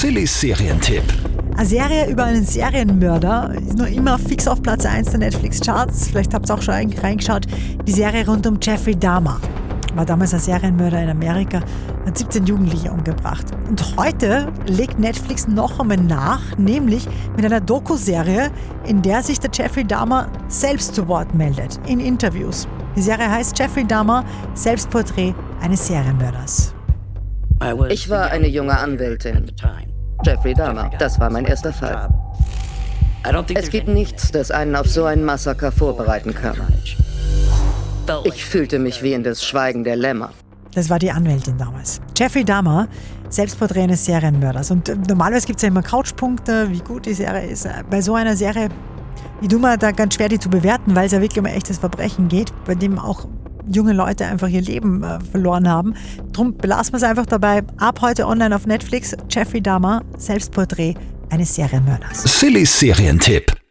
Sillys Serientipp. Eine Serie über einen Serienmörder ist noch immer fix auf Platz 1 der Netflix-Charts. Vielleicht habt ihr auch schon reingeschaut. Die Serie rund um Jeffrey Dahmer. War damals ein Serienmörder in Amerika, hat 17 Jugendliche umgebracht. Und heute legt Netflix noch einmal nach, nämlich mit einer Doku-Serie, in der sich der Jeffrey Dahmer selbst zu Wort meldet, in Interviews. Die Serie heißt Jeffrey Dahmer, Selbstporträt eines Serienmörders. Ich war eine junge Anwältin. Jeffrey Dahmer, das war mein erster Fall. Es gibt nichts, das einen auf so ein Massaker vorbereiten kann. Ich fühlte mich wie in das Schweigen der Lämmer. Das war die Anwältin damals. Jeffrey Dahmer, Selbstporträt eines Serienmörders. Und äh, normalerweise gibt es ja immer Couchpunkte, wie gut die Serie ist. Bei so einer Serie, wie du mal, da ganz schwer die zu bewerten, weil es ja wirklich um ein echtes Verbrechen geht, bei dem auch junge Leute einfach ihr Leben äh, verloren haben. Drum belassen wir es einfach dabei. Ab heute online auf Netflix. Jeffrey Dahmer, Selbstporträt eines Serienmörders. Sillys Serientipp.